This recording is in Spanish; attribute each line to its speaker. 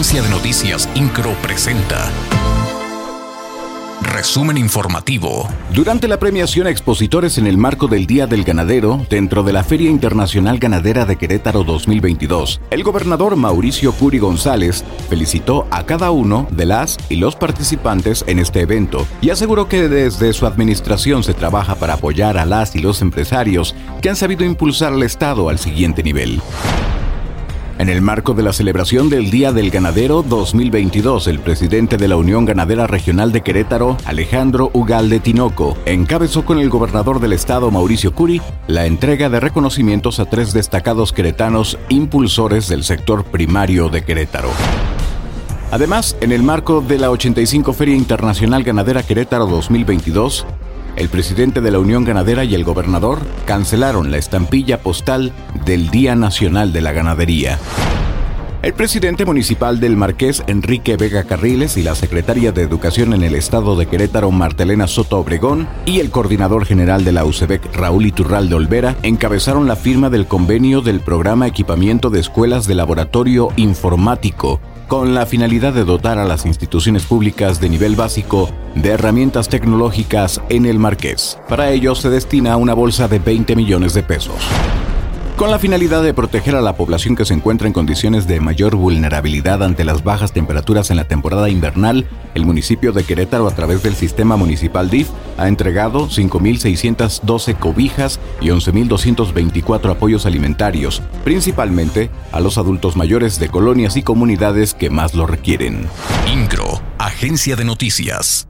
Speaker 1: Agencia de Noticias Incro presenta. Resumen informativo.
Speaker 2: Durante la premiación a expositores en el marco del Día del Ganadero, dentro de la Feria Internacional Ganadera de Querétaro 2022, el gobernador Mauricio Curi González felicitó a cada uno de las y los participantes en este evento y aseguró que desde su administración se trabaja para apoyar a las y los empresarios que han sabido impulsar al Estado al siguiente nivel. En el marco de la celebración del Día del Ganadero 2022, el presidente de la Unión Ganadera Regional de Querétaro, Alejandro Ugalde Tinoco, encabezó con el gobernador del estado, Mauricio Curi, la entrega de reconocimientos a tres destacados queretanos impulsores del sector primario de Querétaro. Además, en el marco de la 85 Feria Internacional Ganadera Querétaro 2022, el presidente de la Unión Ganadera y el gobernador cancelaron la estampilla postal del Día Nacional de la Ganadería. El presidente municipal del Marqués, Enrique Vega Carriles, y la secretaria de Educación en el estado de Querétaro, Martelena Soto Obregón, y el coordinador general de la UCEBEC, Raúl Iturral de Olvera, encabezaron la firma del convenio del programa Equipamiento de Escuelas de Laboratorio Informático con la finalidad de dotar a las instituciones públicas de nivel básico de herramientas tecnológicas en el Marqués. Para ello se destina una bolsa de 20 millones de pesos con la finalidad de proteger a la población que se encuentra en condiciones de mayor vulnerabilidad ante las bajas temperaturas en la temporada invernal, el municipio de Querétaro a través del sistema municipal DIF ha entregado 5.612 cobijas y 11.224 apoyos alimentarios, principalmente a los adultos mayores de colonias y comunidades que más lo requieren.
Speaker 1: INCRO, Agencia de Noticias.